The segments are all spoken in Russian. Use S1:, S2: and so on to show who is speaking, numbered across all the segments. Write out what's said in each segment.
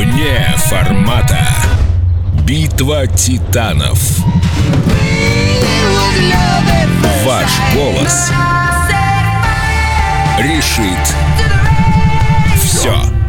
S1: Вне формата. Битва титанов. Ваш голос решит все.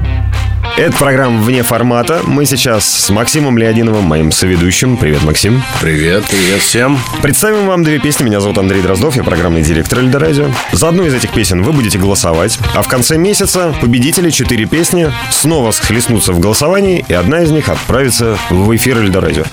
S2: Это программа «Вне формата». Мы сейчас с Максимом Леонидовым, моим соведущим. Привет, Максим.
S3: Привет, привет всем.
S2: Представим вам две песни. Меня зовут Андрей Дроздов, я программный директор Эльдорадио. За одну из этих песен вы будете голосовать, а в конце месяца победители четыре песни снова схлестнутся в голосовании, и одна из них отправится в эфир Эльдорадио.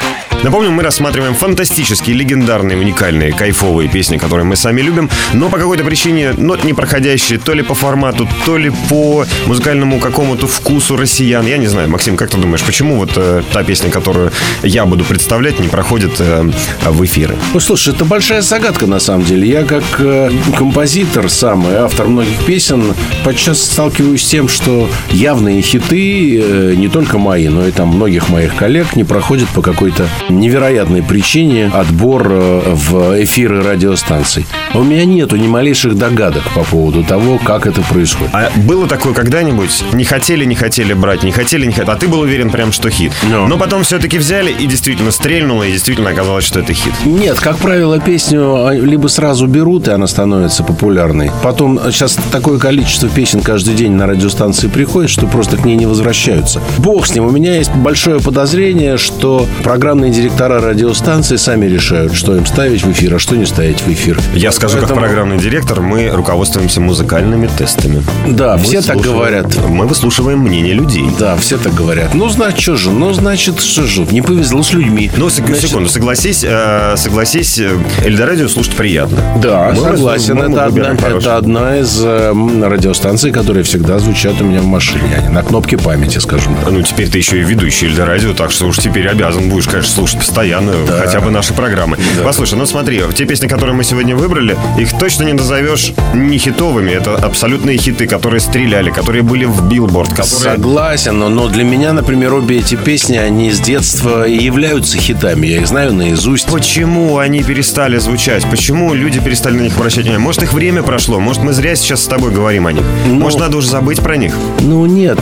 S2: Напомню, мы рассматриваем фантастические, легендарные, уникальные, кайфовые песни, которые мы сами любим, но по какой-то причине, ну, не проходящие то ли по формату, то ли по музыкальному какому-то вкусу россиян. Я не знаю, Максим, как ты думаешь, почему вот э, та песня, которую я буду представлять, не проходит э, в эфиры?
S3: Ну, слушай, это большая загадка, на самом деле. Я как э, композитор сам и автор многих песен подчас сталкиваюсь с тем, что явные хиты, э, не только мои, но и там многих моих коллег, не проходят по какой-то невероятной причине отбор э, в эфиры радиостанций. У меня нету ни малейших догадок по поводу того, как это происходит.
S2: А было такое когда-нибудь? Не хотели, не хотели брать, не хотели, не хотели. А ты был уверен прям, что хит.
S3: Но.
S2: Но потом все-таки взяли и действительно стрельнуло, и действительно оказалось, что это хит.
S3: Нет, как правило, песню либо сразу берут, и она становится популярной. Потом сейчас такое количество песен каждый день на радиостанции приходит, что просто к ней не возвращаются. Бог с ним. У меня есть большое подозрение, что программные директора радиостанции сами решают, что им ставить в эфир, а что не ставить в эфир.
S2: Я скажу, как
S3: Поэтому-
S2: программный директор, мы руководствуемся музыкальными тестами.
S3: Да,
S2: Мы
S3: все так
S2: слушаем-
S3: говорят.
S2: Мы выслушиваем мнение людей.
S3: Да, все так говорят. Ну, значит, что же? Ну, значит, что же? Не повезло с людьми.
S2: Ну, сек-
S3: Значит,
S2: секунду, согласись, э, согласись, э, Эльдорадио слушать приятно.
S3: Да,
S2: Мы
S3: согласен.
S2: мы
S3: это, одна, это одна из э, радиостанций, которые всегда звучат у меня в машине. Они на кнопке памяти, скажем так.
S2: Ну, теперь ты еще и ведущий Эльдорадио, так что уж теперь обязан будешь, конечно, слушать постоянно хотя бы наши программы. Послушай, ну смотри, те песни, которые мы сегодня выбрали, их точно не назовешь не хитовыми. Это абсолютные хиты, которые стреляли, которые были в билборд, которые...
S3: Согласен, но, но для меня, например, обе эти песни, они с детства и являются хитами. Я их знаю наизусть.
S2: Почему они перестали звучать? Почему люди перестали на них обращать внимание? Может, их время прошло? Может, мы зря сейчас с тобой говорим о них? Может, надо уже забыть про них?
S3: Ну нет,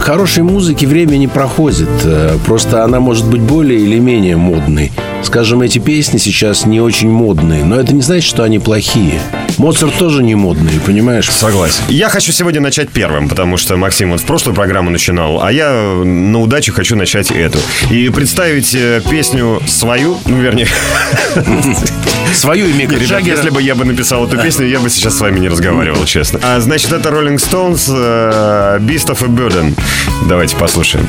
S3: хорошей музыки время не проходит. Э, Просто она может быть более или менее модной. Скажем, эти песни сейчас не очень модные, но это не значит, что они плохие. Моцарт тоже не модный, понимаешь?
S2: Согласен. Я хочу сегодня начать первым, потому что Максим вот в прошлую программу начинал, а я на удачу хочу начать эту. И представить э, песню свою, ну, вернее,
S3: Свою и Мика
S2: ребят, если бы я бы написал эту песню, я бы сейчас с вами не разговаривал, честно. А, значит, это Rolling Stones, э, Beast of a Burden. Давайте послушаем.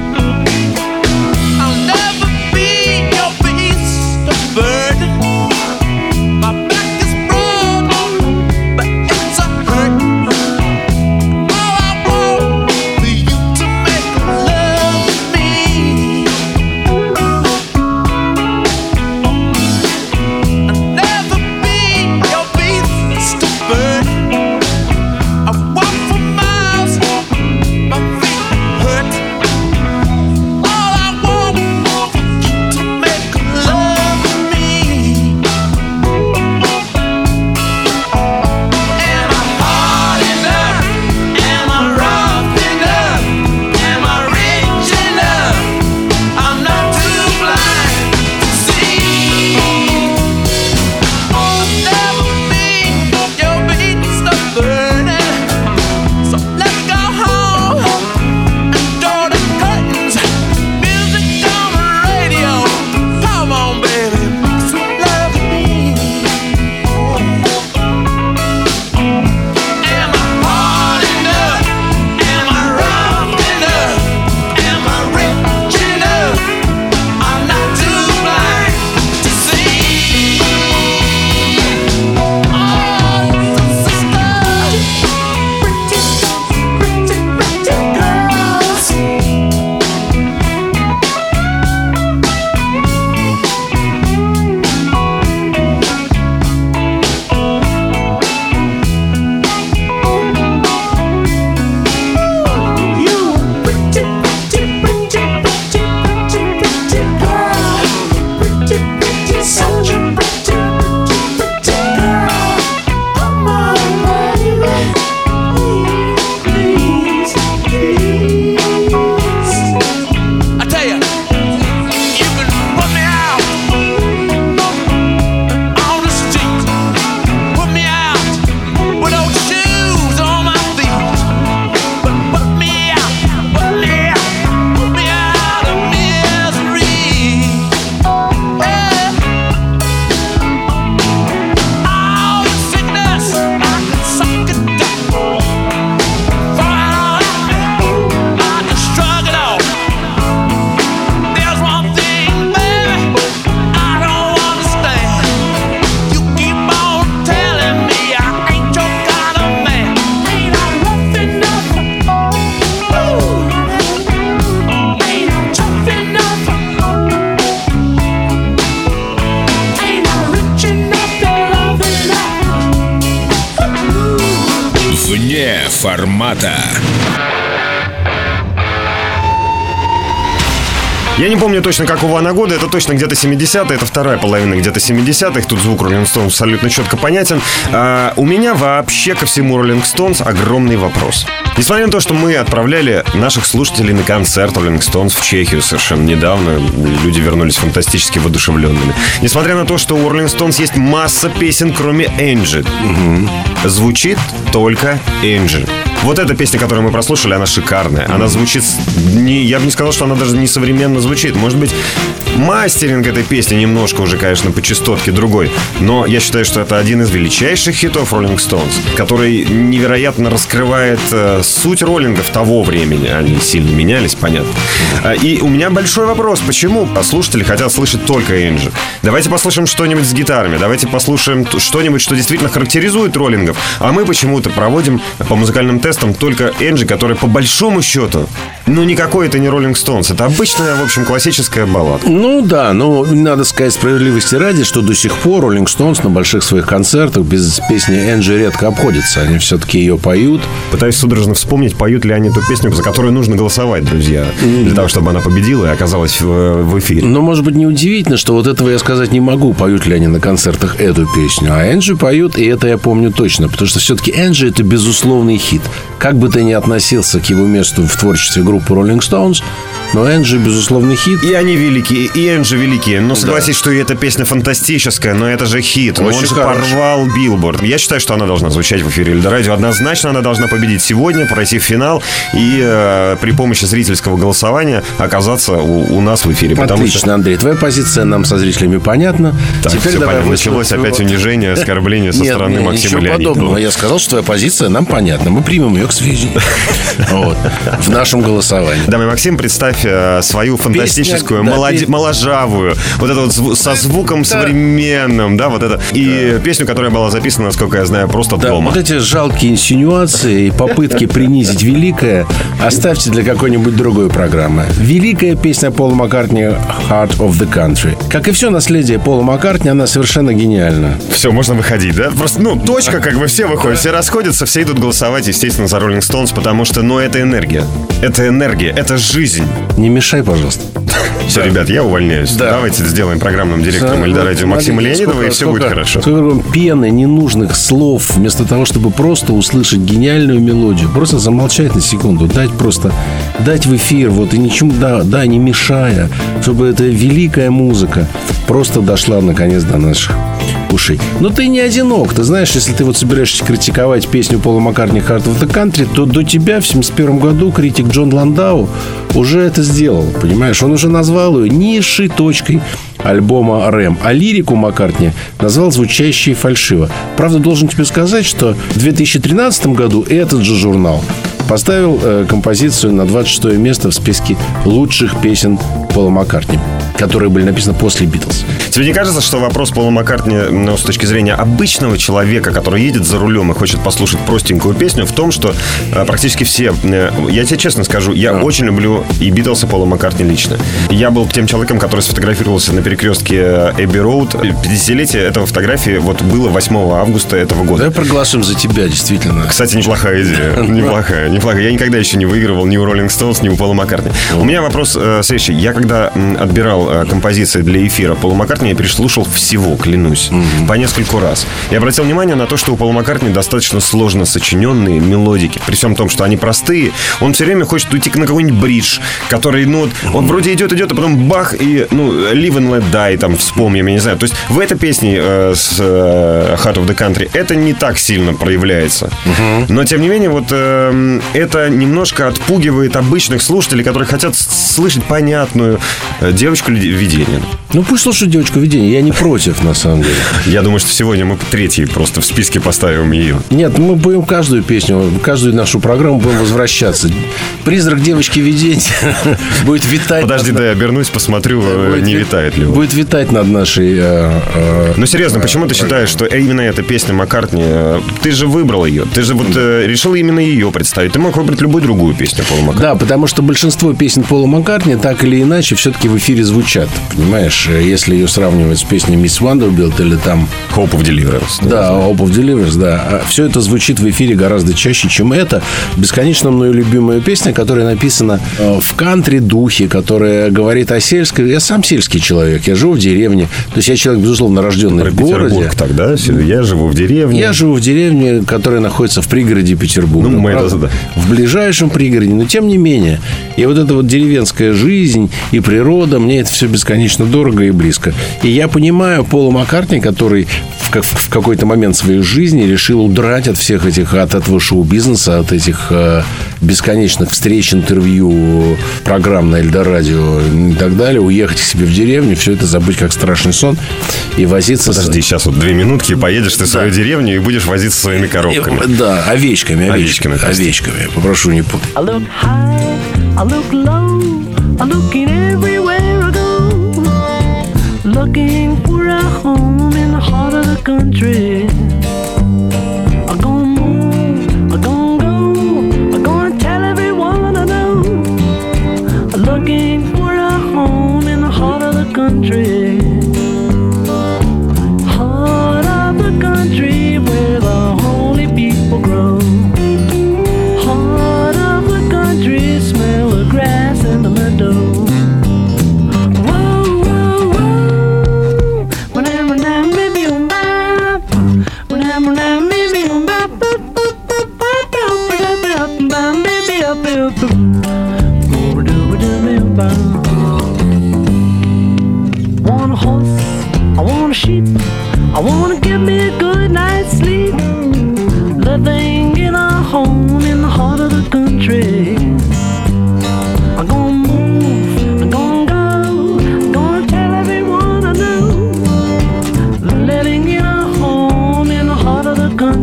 S4: Вне
S1: формата.
S2: Я не помню точно, какого она года, это точно где-то 70-е, это вторая половина где-то 70-х, тут звук Rolling Stones абсолютно четко понятен. А, у меня вообще ко всему Rolling Stones огромный вопрос. Несмотря на то, что мы отправляли наших слушателей на концерт Rolling Stones в Чехию совершенно недавно, люди вернулись фантастически воодушевленными. Несмотря на то, что у Rolling Stones есть масса песен, кроме Энджи, звучит только Энджи. Вот эта песня, которую мы прослушали, она шикарная. Она звучит... Не, я бы не сказал, что она даже не современно звучит. Может быть, мастеринг этой песни немножко уже, конечно, по частотке другой. Но я считаю, что это один из величайших хитов Rolling Stones, который невероятно раскрывает э, суть роллингов того времени. Они сильно менялись, понятно. А, И у меня большой вопрос. Почему слушатели хотят слышать только Энджи? Давайте послушаем что-нибудь с гитарами. Давайте послушаем что-нибудь, что действительно характеризует роллингов. А мы почему-то проводим по музыкальным тестам только Энджи, который по большому счету, ну никакой это не Rolling Stones. Это обычная, в общем, классическая баллада.
S3: Ну да, но надо сказать справедливости ради, что до сих пор Роллинг Стоунс на больших своих концертах без песни Энджи редко обходится. Они все-таки ее поют.
S2: Пытаюсь судорожно вспомнить, поют ли они ту песню, за которую нужно голосовать, друзья. Для того, чтобы она победила и оказалась в, в эфире.
S3: Но, может быть, неудивительно, что вот этого я сказать не могу, поют ли они на концертах эту песню. А Энджи поют, и это я помню точно. Потому что все-таки Энджи – это безусловный хит. Как бы ты ни относился к его месту в творчестве группы Rolling Stones, но Энджи – безусловный хит.
S2: И они великие, и Энджи великие. Но согласись, что и эта песня фантастическая, но это же хит.
S3: Очень
S2: Он же
S3: хороший.
S2: порвал билборд. Я считаю, что она должна звучать в эфире Эльдорадио. Однозначно она должна победить сегодня, пройти в финал и э, при помощи зрительского голосования оказаться у, у нас в эфире. Потому
S3: Отлично,
S2: что
S3: Андрей. Твоя позиция нам со зрителями понятна.
S2: Так, всё
S3: давай
S2: понятно. Началось
S3: твоего-
S2: опять унижение, оскорбление со
S3: Нет,
S2: стороны
S3: нет,
S2: Максима
S3: ничего подобного. Я сказал, что твоя позиция нам понятна. Мы примем ее к сведению. Вот. В нашем голосовании.
S2: Дамы и Максим, представь э, свою фантастическую,
S3: да,
S2: молоде-
S3: песня.
S2: моложавую, вот это вот со звуком современным, да, вот это. И песню, которая была записана, насколько я знаю, просто
S3: Да,
S2: дома.
S3: вот эти жалкие инсинуации и попытки принизить великое оставьте для какой-нибудь другой программы. Великая песня Пола Маккартни «Heart of the Country». Как и все наследие Пола Маккартни, она совершенно гениальна.
S2: Все, можно выходить, да? Просто, ну, точка, как бы все выходят, все расходятся, все идут голосовать, естественно, за Rolling Stones, потому что, ну, это энергия. Это энергия, это жизнь.
S3: Не мешай, пожалуйста.
S2: Все, ребят, я увольняюсь.
S3: Да.
S2: Давайте сделаем программным директором Эльдорадио Максима
S3: Смотрите,
S2: Леонидова, и
S3: сколько-
S2: все будет
S3: сколько-
S2: хорошо.
S3: Сколько пены, ненужных слов, вместо того, чтобы просто услышать гениальную мелодию, просто замолчать на секунду, дать просто, дать в эфир, вот, и ничему, да, да, не мешая, чтобы эта великая музыка просто дошла, наконец, до наших ушей. Но ты не одинок. Ты знаешь, если ты вот собираешься критиковать песню Пола Маккартни «Heart of the Country», то до тебя в 71 году критик Джон Ландау уже это сделал. Понимаешь, он уже назвал ее низшей точкой альбома «Рэм». А лирику Маккартни назвал звучащей фальшиво. Правда, должен тебе сказать, что в 2013 году этот же журнал поставил э, композицию на 26 место в списке лучших песен Пола Маккартни, которые были написаны после «Битлз».
S2: Тебе не кажется, что вопрос Пола Маккартни, ну, с точки зрения обычного человека, который едет за рулем и хочет послушать простенькую песню, в том, что э, практически все... э, я тебе честно скажу, я очень люблю и Битлса Пола Маккартни лично. Я был тем человеком, который сфотографировался на перекрестке Эбби Роуд. 50-летие этого фотографии вот было 8 августа этого года.
S3: Давай проголосуем за тебя, действительно.
S2: Кстати, неплохая идея. Неплохая, неплохая. Я никогда еще не выигрывал ни у Rolling Stones, ни у Пола Маккартни. У меня вопрос э, следующий. Я когда м, отбирал э, композиции для эфира Пола Маккартни, я переслушал всего, клянусь, по нескольку раз. Я обратил внимание на то, что у Пола Маккартни достаточно сложно сочиненные мелодики. При всем том, что они простые, он все время хочет уйти на какой-нибудь бридж, который, ну, вот, он вроде идет, идет, а потом бах, и, ну, Live and Let Die, там, вспомним, я не знаю. То есть в этой песне э, с э, Heart of the Country это не так сильно проявляется. Но, тем не менее, вот э, это немножко отпугивает обычных слушателей, которые хотят слышать понятную э, девочку видения.
S3: Ну, пусть слушают девочку видения. Я не против, на самом деле.
S2: Я думаю, что сегодня мы третий просто в списке поставим ее.
S3: Нет, мы будем каждую песню, каждую нашу программу будем возвращаться. Призрак девочки видения будет витать.
S2: Подожди, да, я обернусь, посмотрю, э, не
S3: ви-
S2: витает ли он.
S3: Будет витать над нашей... э,
S2: Ну серьезно, почему ты считаешь, что именно эта песня Маккартни, ты же выбрал ее, ты же вот решил именно ее представить. Ты мог выбрать любую другую песню Пола Маккартни.
S3: Да, потому что большинство песен Пола Маккартни так или иначе все-таки в эфире звучат. Понимаешь, Э, если ее сравнивать с песней Mrs. Vandebilt или там
S2: Hope of Deliverance.
S3: Да, Hope of Deliverance, да. Все это звучит в эфире гораздо чаще, чем это. Бесконечно мною любимая песня, которая написана э, в кантри-духе, которая говорит о сельской... Я сам сельский человек, я живу в деревне. То есть я человек, безусловно, рожденный
S2: Про
S3: в городе.
S2: Петербург тогда. Я живу в деревне.
S3: Я живу в деревне, которая находится в пригороде Петербурга.
S2: Ну, мы это да.
S3: В ближайшем пригороде, но тем не менее. И вот эта вот деревенская жизнь и природа, мне это все бесконечно дорого и близко. И я понимаю Пола Маккартни, который в, как- в какой-то момент своей жизни решил удрать от всех этих, от этого шоу-бизнеса, от этих э, бесконечных встреч, интервью, программ на Эльдорадио и так далее, уехать к себе в деревню, все это забыть как страшный сон и возиться с-
S2: Подожди, сейчас вот две минутки, поедешь ты в свою деревню и будешь возиться своими коробками.
S3: Э, Да, овечками,
S2: Овечками,
S3: овечками.
S2: прости.
S3: Овечками. Попрошу не путать.
S5: I look high, I look low, I'm looking everywhere I go. Looking for a home in the heart of the country.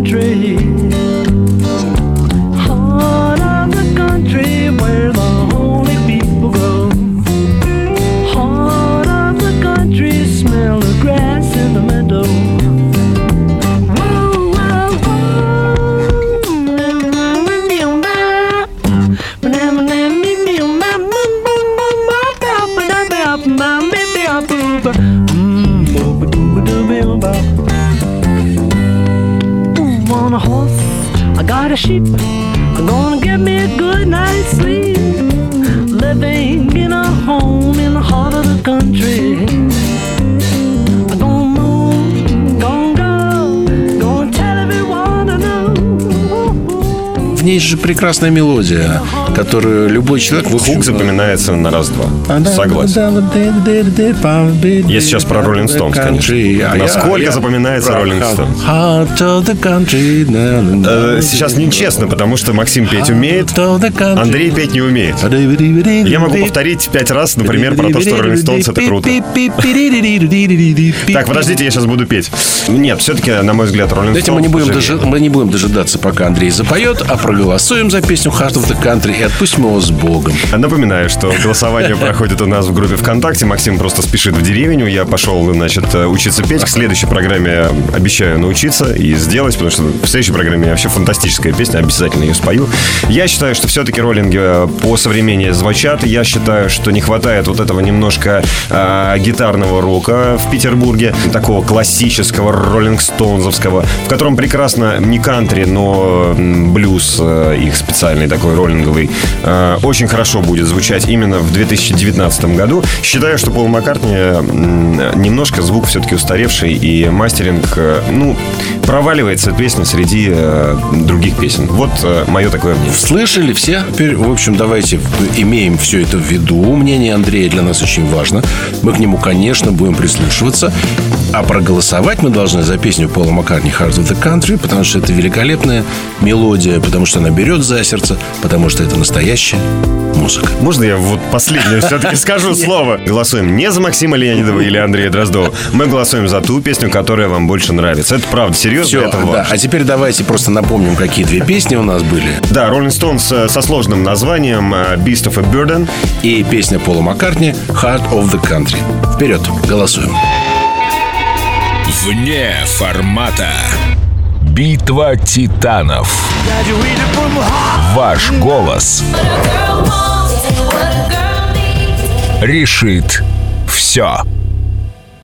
S5: Country. A sheep. Gonna get me a good night's sleep. Living in a home in the heart of the country.
S3: Ней же прекрасная мелодия, которую любой человек... в общем,
S2: Хук запоминается на раз-два. Согласен. Я сейчас про Rolling Stones, конечно.
S3: А
S2: Насколько запоминается?
S3: Heart of the country.
S2: Э, Сейчас нечестно, потому что Максим петь умеет, Андрей петь не умеет. Я могу повторить пять раз, например, про то, что Rolling Stones это круто. Так, подождите, я сейчас буду петь. Нет, все-таки, на мой взгляд,
S3: Давайте
S2: Stones...
S3: мы не, будем дожидаться, пока Андрей запоет, а проголосуем за песню Heart of the Country и отпустим его с Богом.
S2: Напоминаю, что голосование проходит у нас в группе ВКонтакте. Максим просто спешит в деревню. Я пошел, значит, учиться петь. К следующей программе обещаю научиться и сделать, потому что в следующей программе вообще фантастическая песня, обязательно ее спою. Я считаю, что все-таки роллинги э, по современнее звучат. Я считаю, что не хватает вот этого немножко э, гитарного рока в Петербурге, такого классического роллинг-стоунзовского, в котором прекрасно не кантри, но блюз э, их специальный такой роллинговый э, очень хорошо будет звучать именно в 2019 году. Считаю, что Пол Маккартни немножко звук все-таки устаревший и мастеринг, э, ну, проваливается песня среди э, других песен. Вот мое такое мнение.
S3: Слышали все? Теперь, в общем, давайте имеем все это в виду. Мнение Андрея для нас очень важно. Мы к нему, конечно, будем прислушиваться. А проголосовать мы должны за песню Пола Маккартни «Heart of the Country», потому что это великолепная мелодия, потому что она берет за сердце, потому что это настоящая музыка.
S2: Можно я вот последнее все-таки скажу слово? Голосуем не за Максима Леонидова или Андрея Дроздова. Мы голосуем за ту песню, которая вам больше нравится. Это правда, серьезно,
S3: Все,
S2: это
S3: да. А теперь давайте просто напомним, какие две песни у нас были.
S2: Да, Rolling Stones э, со сложным названием э, Beast of a Burden.
S3: И песня Пола Маккартни «Heart of the Country». Вперед, голосуем.
S1: Вне формата. Битва титанов. Ваш голос решит все.